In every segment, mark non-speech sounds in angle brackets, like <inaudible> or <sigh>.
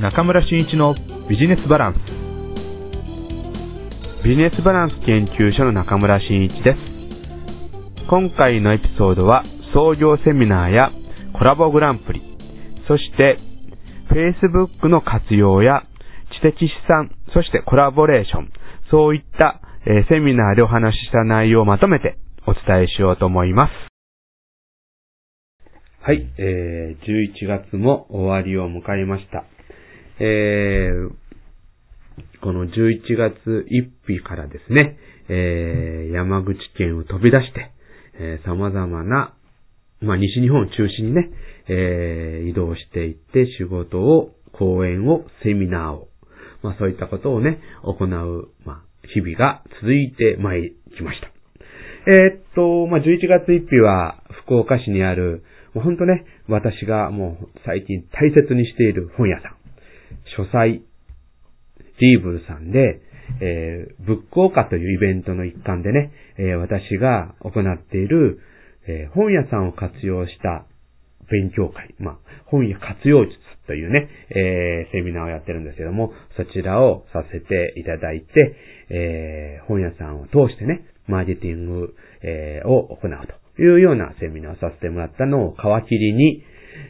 中村真一のビジネスバランス。ビジネスバランス研究所の中村真一です。今回のエピソードは創業セミナーやコラボグランプリそして Facebook の活用や知的資産そしてコラボレーションそういった、えーセミナーでお話しした内容をまとめてお伝えしようと思います。はい、えー、11月も終わりを迎えました。えー、この11月1日からですね、えー、山口県を飛び出して、えー、様々な、まあ、西日本を中心にね、えー、移動していって仕事を、講演を、セミナーを、まあ、そういったことをね、行う、まあ、日々が続いてまいりました。えーっと、まあ、11月1日は福岡市にある、もうほんとね、私がもう最近大切にしている本屋さん、書斎、リーブルさんで、えー、ブックオカというイベントの一環でね、えー私が行っている、えー本屋さんを活用した勉強会、まあ、本屋活用術というね、えーセミナーをやってるんですけども、そちらをさせていただいて、えー本屋さんを通してね、マーケティング、えーを行うというようなセミナーをさせてもらったのを皮切りに、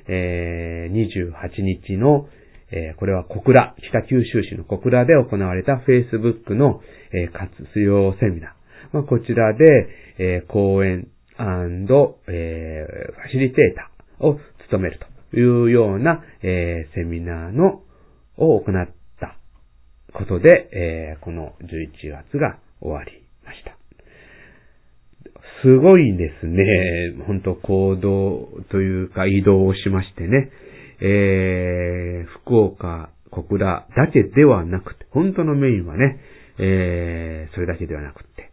えー28日の、えーこれは小倉、北九州市の小倉で行われた Facebook の、えー活用セミナー。まあ、こちらで、えー講演えーファシリテーターを務めるというような、えセミナーの、を行ったことで、えこの11月が終わりました。すごいですね。本当行動というか移動をしましてね。えー、福岡、小倉だけではなくて、本当のメインはね、えー、それだけではなくて、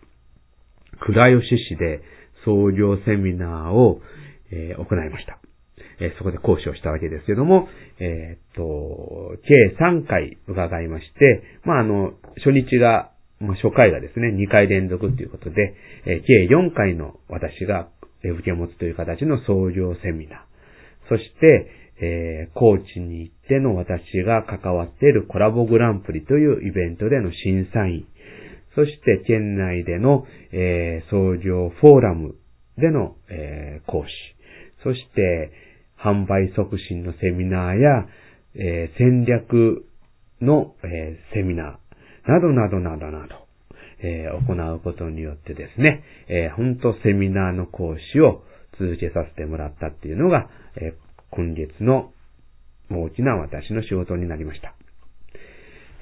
倉吉市で創業セミナーを、えー行いました。えーそこで講師をしたわけですけども、えーっと、計3回伺いまして、まあ、あの、初日が、まあ、初回がですね、2回連続ということで、えー計4回の私が受け持つという形の創業セミナー。そして、えー高知に行っての私が関わっているコラボグランプリというイベントでの審査員。そして、県内での、えー創業フォーラムでの、えー講師。そして、販売促進のセミナーや、えー戦略の、えーセミナーなどなどなどなど、えー行うことによってですね、えー本当セミナーの講師を続けさせてもらったっていうのが、え今月の大きな私の仕事になりました。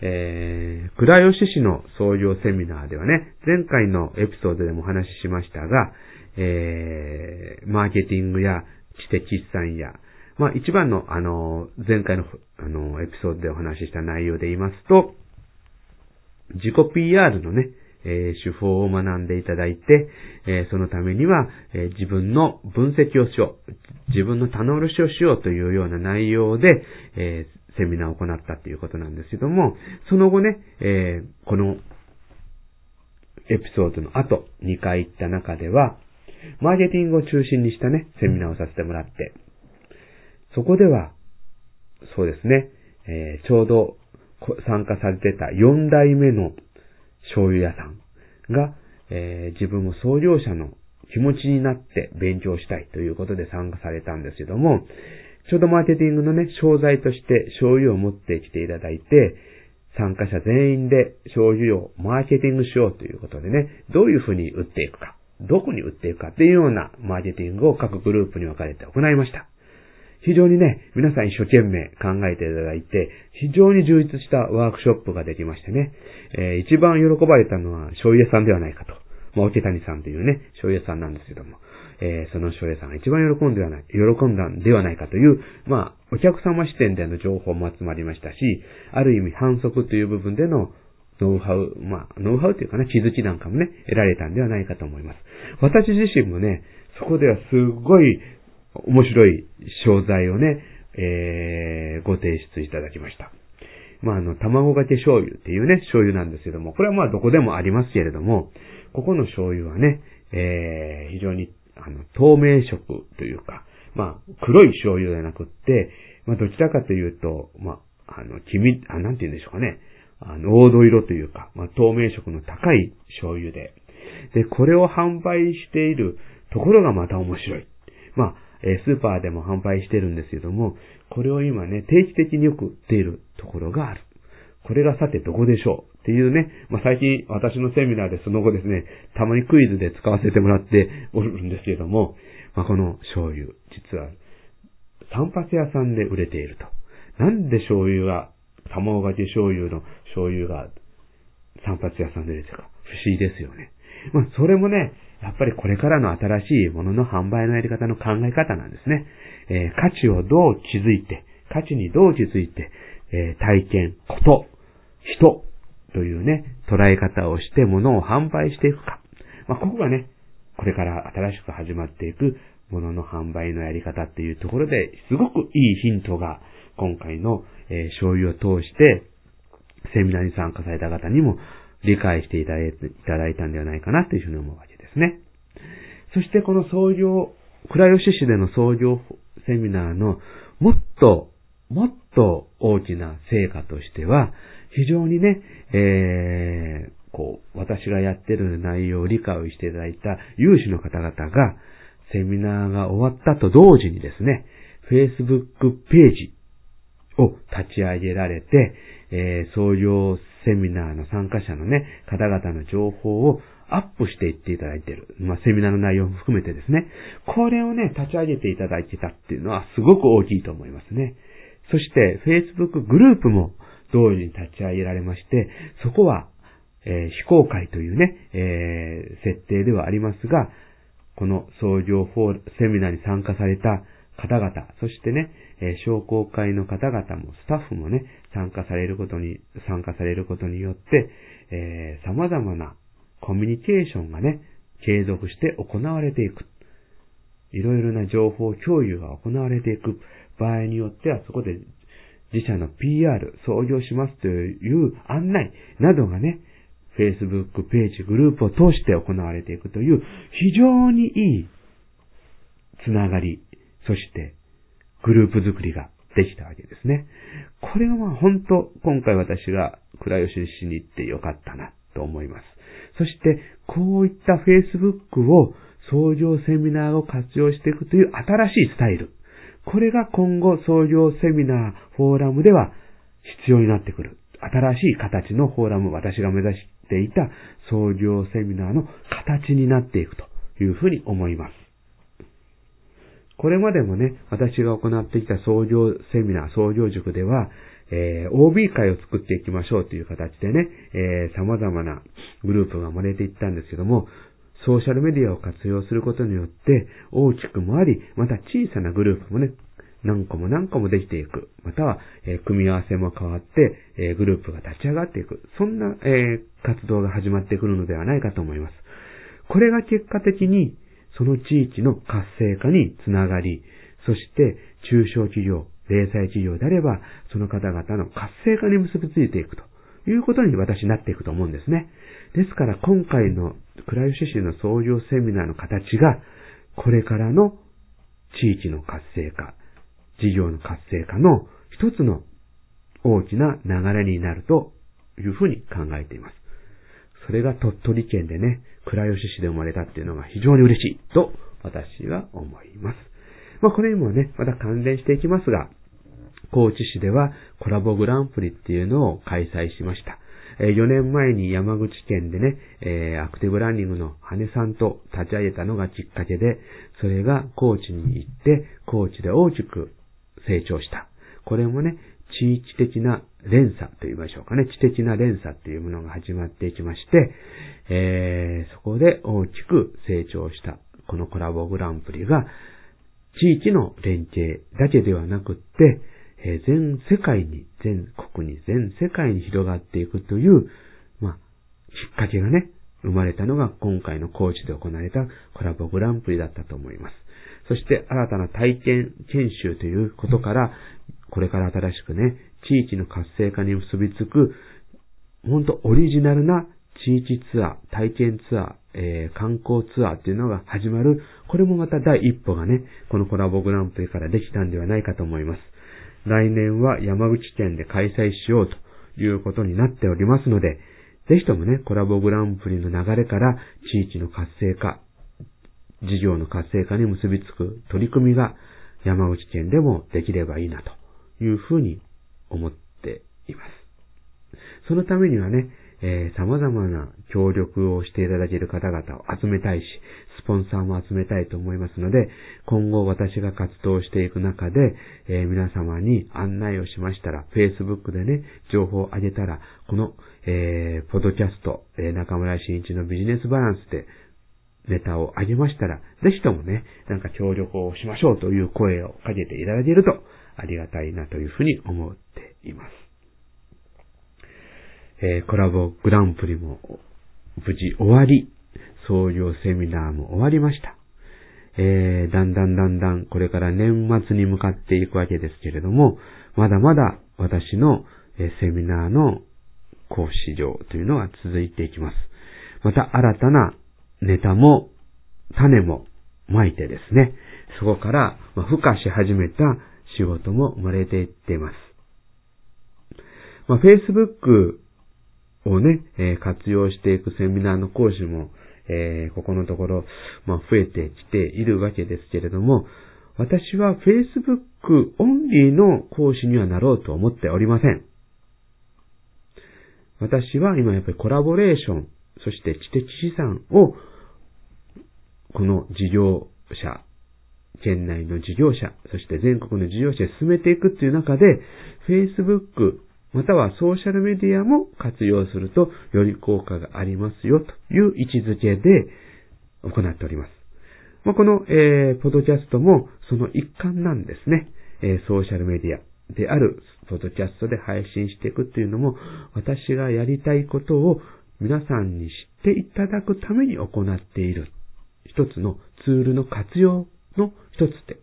えー、倉吉市の創業セミナーではね、前回のエピソードでもお話ししましたが、えー、マーケティングや知的資産や、まあ一番のあの、前回のあの、エピソードでお話しした内容で言いますと、自己 PR のね、え手法を学んでいただいて、えそのためには、え自分の分析をしよう、自分の棚卸しをしようというような内容で、えセミナーを行ったということなんですけども、その後ね、えこのエピソードの後、2回行った中では、マーケティングを中心にしたね、セミナーをさせてもらって、そこでは、そうですね、えーちょうど参加されてた4代目の醤油屋さんが、えー自分も創業者の気持ちになって勉強したいということで参加されたんですけども、ちょうどマーケティングのね、商材として醤油を持ってきていただいて、参加者全員で醤油をマーケティングしようということでね、どういうふうに売っていくか、どこに売っていくかっていうようなマーケティングを各グループに分かれて行いました。非常にね、皆さん一生懸命考えていただいて、非常に充実したワークショップができましてね、えー一番喜ばれたのは醤油屋さんではないかと。まあ、桶谷さんというね、醤油屋さんなんですけども、えーその醤油屋さんが一番喜んではない、喜んだんではないかという、まあ、お客様視点での情報も集まりましたし、ある意味反則という部分でのノウハウ、まあ、ノウハウというかね、気づきなんかもね、得られたんではないかと思います。私自身もね、そこではすっごい面白い商材をね、えー、ご提出いただきました。まあ、あの、卵かけ醤油っていうね、醤油なんですけども、これはまあどこでもありますけれども、ここの醤油はね、えー、非常に、あの、透明色というか、まあ、黒い醤油ではなくって、まあ、どちらかというと、まあ、あの、黄身、あ、なんて言うんでしょうかね。あの、黄土色というか、まあ、透明色の高い醤油で。で、これを販売しているところがまた面白い。まあ、えスーパーでも販売してるんですけども、これを今ね、定期的によく売っているところがある。これがさてどこでしょうっていうね、まあ、最近私のセミナーでその後ですね、たまにクイズで使わせてもらって <laughs> おるんですけども、まあ、この醤油、実は散髪屋さんで売れていると。なんで醤油が、卵かけ醤油の醤油が散髪屋さんで売れてるか。不思議ですよね。まあ、それもね、やっぱりこれからの新しいものの販売のやり方の考え方なんですね。えー、価値をどう築いて、価値にどう気づいて、えー、体験、こと、人というね、捉え方をして物を販売していくか。まあ、ここがね、これから新しく始まっていく物の販売のやり方っていうところで、すごくいいヒントが今回の、えー、醤油を通して、セミナーに参加された方にも理解していただいいただいたんではないかなというふうに思うわけですね。そしてこの創業、倉吉市での創業セミナーのもっと、もっと大きな成果としては、非常にね、えー、こう、私がやってる内容を理解をしていただいた有志の方々が、セミナーが終わったと同時にですね、Facebook ページを立ち上げられて、えー、創業セミナーの参加者のね、方々の情報をアップしていっていただいている。まあ、セミナーの内容も含めてですね。これをね、立ち上げていただいてたっていうのはすごく大きいと思いますね。そして、Facebook グループも同時に立ち上げられまして、そこは、えー、非公開というね、えー、設定ではありますが、この創業フォーセミナーに参加された方々、そしてね、え商工会の方々もスタッフもね、参加されることに、参加されることによって、えー、様々なコミュニケーションがね、継続して行われていく。いろいろな情報共有が行われていく場合によっては、そこで自社の PR、創業しますという案内などがね、Facebook ページ、グループを通して行われていくという非常にいいつながり、そしてグループ作りができたわけですね。これがまあ本当、今回私が倉吉市に行ってよかったなと思います。そして、こういった Facebook を創業セミナーを活用していくという新しいスタイル。これが今後創業セミナー、フォーラムでは必要になってくる。新しい形のフォーラム、私が目指していた創業セミナーの形になっていくというふうに思います。これまでもね、私が行ってきた創業セミナー、創業塾では、えー、OB 会を作っていきましょうという形でね、えー、様々なグループが生まれていったんですけども、ソーシャルメディアを活用することによって、大きくもあり、また小さなグループもね、何個も何個もできていく。または、えー、組み合わせも変わって、えー、グループが立ち上がっていく。そんな、えー、活動が始まってくるのではないかと思います。これが結果的に、その地域の活性化につながり、そして中小企業、零細企業であれば、その方々の活性化に結びついていくということに私なっていくと思うんですね。ですから今回の倉吉市の創業セミナーの形が、これからの地域の活性化、事業の活性化の一つの大きな流れになるというふうに考えています。それが鳥取県でね、倉吉市で生まれたっていうのが非常に嬉しいと私は思います。まあこれにもね、また関連していきますが、高知市ではコラボグランプリっていうのを開催しました。え4年前に山口県でね、え、アクティブランニングの羽根さんと立ち上げたのがきっかけで、それが高知に行って、高知で大きく成長した。これもね、地域的な連鎖と言いましょうかね。知的な連鎖っていうものが始まっていきまして、えー、そこで大きく成長したこのコラボグランプリが、地域の連携だけではなくって、え、全世界に、全国に、全世界に広がっていくという、まあ、きっかけがね、生まれたのが今回の高知で行われたコラボグランプリだったと思います。そして新たな体験研修ということから、これから新しくね、地域の活性化に結びつく、ほんとオリジナルな地域ツアー、体験ツアー、えー、観光ツアーっていうのが始まる。これもまた第一歩がね、このコラボグランプリからできたんではないかと思います。来年は山口県で開催しようということになっておりますので、ぜひともね、コラボグランプリの流れから地域の活性化、事業の活性化に結びつく取り組みが山口県でもできればいいなというふうに思っています。そのためにはね、えー、様々な協力をしていただける方々を集めたいし、スポンサーも集めたいと思いますので、今後私が活動していく中で、えー、皆様に案内をしましたら、Facebook でね、情報をあげたら、この、えー、ポドキャスト、えー、中村新一のビジネスバランスで、ネタをあげましたら、ぜひともね、なんか協力をしましょうという声をかけていただけると、ありがたいなというふうに思っています。えー、コラボグランプリも無事終わり、創業セミナーも終わりました。えー、だんだんだんだんこれから年末に向かっていくわけですけれども、まだまだ私の、セミナーの講師上というのが続いていきます。また新たなネタも種も巻いてですね、そこから、孵化し始めた仕事も生まれていっています。まあ、Facebook をね、活用していくセミナーの講師も、えー、ここのところ、まあ、増えてきているわけですけれども、私は Facebook オンリーの講師にはなろうと思っておりません。私は今やっぱりコラボレーション、そして知的資産を、この事業者、県内の事業者、そして全国の事業者へ進めていくっていう中で、Facebook またはソーシャルメディアも活用するとより効果がありますよという位置づけで行っております。まあ、この、えー、ポッドキャストもその一環なんですね。えー、ソーシャルメディアであるポッドキャストで配信していくっていうのも私がやりたいことを皆さんに知っていただくために行っている一つのツールの活用の一つで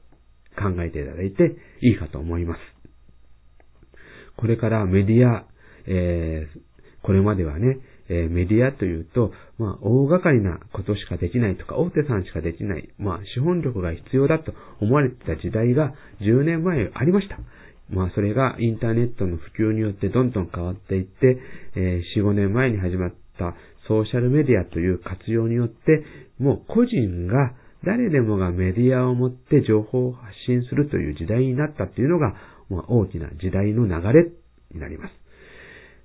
考えていただいていいかと思います。これからメディア、えー、これまではね、えー、メディアというと、まあ、大掛かりなことしかできないとか、大手さんしかできない、まあ、資本力が必要だと思われてた時代が10年前ありました。まあ、それがインターネットの普及によってどんどん変わっていって、えー、4、5年前に始まったソーシャルメディアという活用によって、もう個人が誰でもがメディアを持って情報を発信するという時代になったっていうのが、まあ、大きな時代の流れになります。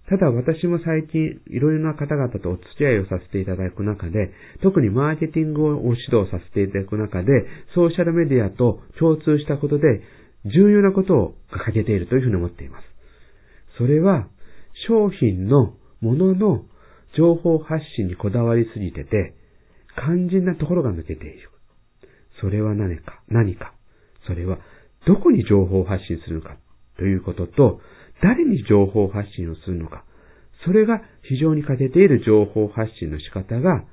ただ私も最近いろいろな方々とお付き合いをさせていただく中で、特にマーケティングを指導させていただく中で、ソーシャルメディアと共通したことで重要なことを欠けているというふうに思っています。それは商品のものの情報発信にこだわりすぎてて、肝心なところが抜けている。それは何か、何か。それはどこに情報発信するのかということと、誰に情報発信をするのか。それが非常に欠けている情報発信の仕方が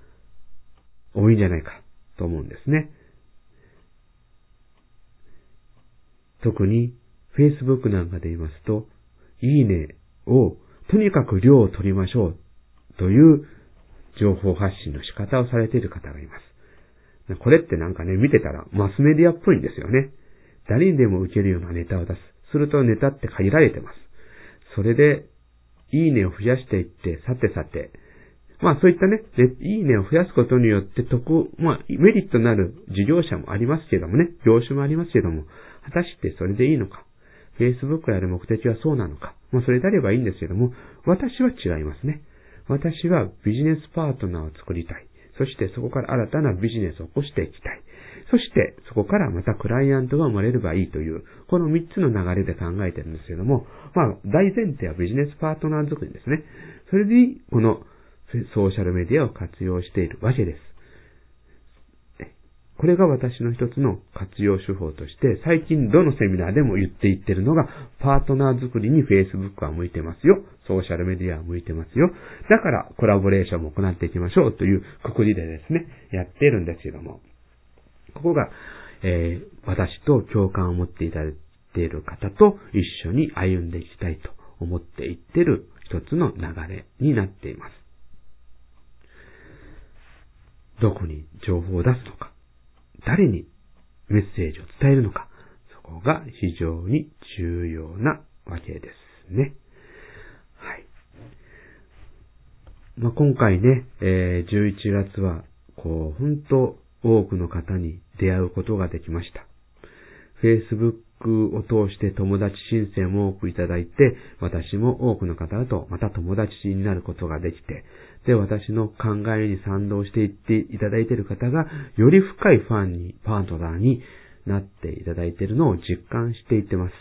多いんじゃないかと思うんですね。特に Facebook なんかで言いますと、いいねをとにかく量を取りましょうという情報発信の仕方をされている方がいます。これってなんかね、見てたらマスメディアっぽいんですよね。誰にでも受けるようなネタを出す。するとネタって限られてます。それで、いいねを増やしていって、さてさて、まあそういったね、いいねを増やすことによって得、まあメリットになる事業者もありますけどもね、業種もありますけども、果たしてそれでいいのか ?Facebook やる目的はそうなのかまあそれであればいいんですけども、私は違いますね。私はビジネスパートナーを作りたい。そしてそこから新たなビジネスを起こしていきたい。そして、そこからまたクライアントが生まれればいいという、この3つの流れで考えてるんですけども、まあ、大前提はビジネスパートナー作りですね。それで、このソーシャルメディアを活用しているわけです。これが私の一つの活用手法として、最近どのセミナーでも言っていってるのが、パートナー作りに Facebook は向いてますよ。ソーシャルメディアは向いてますよ。だからコラボレーションも行っていきましょうというくくりでですね、やってるんですけども。ここが、えー、私と共感を持っていただいている方と一緒に歩んでいきたいと思っていってる一つの流れになっています。どこに情報を出すのか、誰にメッセージを伝えるのか、そこが非常に重要なわけですね。はい。まあ、今回ね、えー、11月は、こう、本当多くの方に出会うことができました。Facebook を通して友達申請も多くいただいて、私も多くの方とまた友達になることができて、で、私の考えに賛同していっていただいている方が、より深いファンに、パートナーになっていただいているのを実感していってます。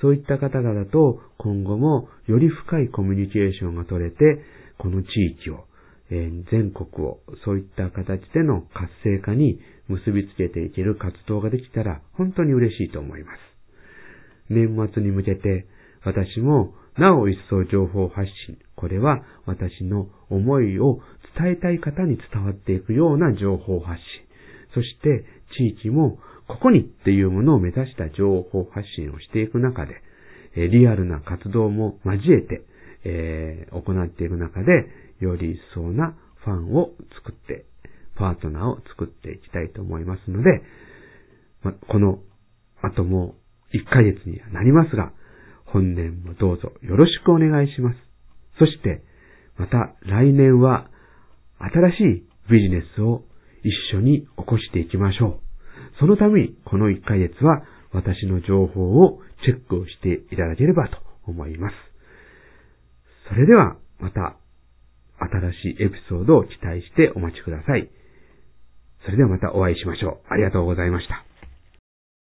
そういった方々と今後もより深いコミュニケーションが取れて、この地域を、え、全国をそういった形での活性化に結びつけていける活動ができたら本当に嬉しいと思います。年末に向けて私もなお一層情報発信、これは私の思いを伝えたい方に伝わっていくような情報発信、そして地域もここにっていうものを目指した情報発信をしていく中で、リアルな活動も交えて、えー、行っていく中で、より一層なファンを作ってパートナーを作っていきたいと思いますので、ま、この後も1ヶ月にはなりますが、本年もどうぞよろしくお願いします。そして、また来年は新しいビジネスを一緒に起こしていきましょう。そのためにこの1ヶ月は私の情報をチェックをしていただければと思います。それではまた新しいエピソードを期待してお待ちください。それではまたお会いしましょう。ありがとうございました。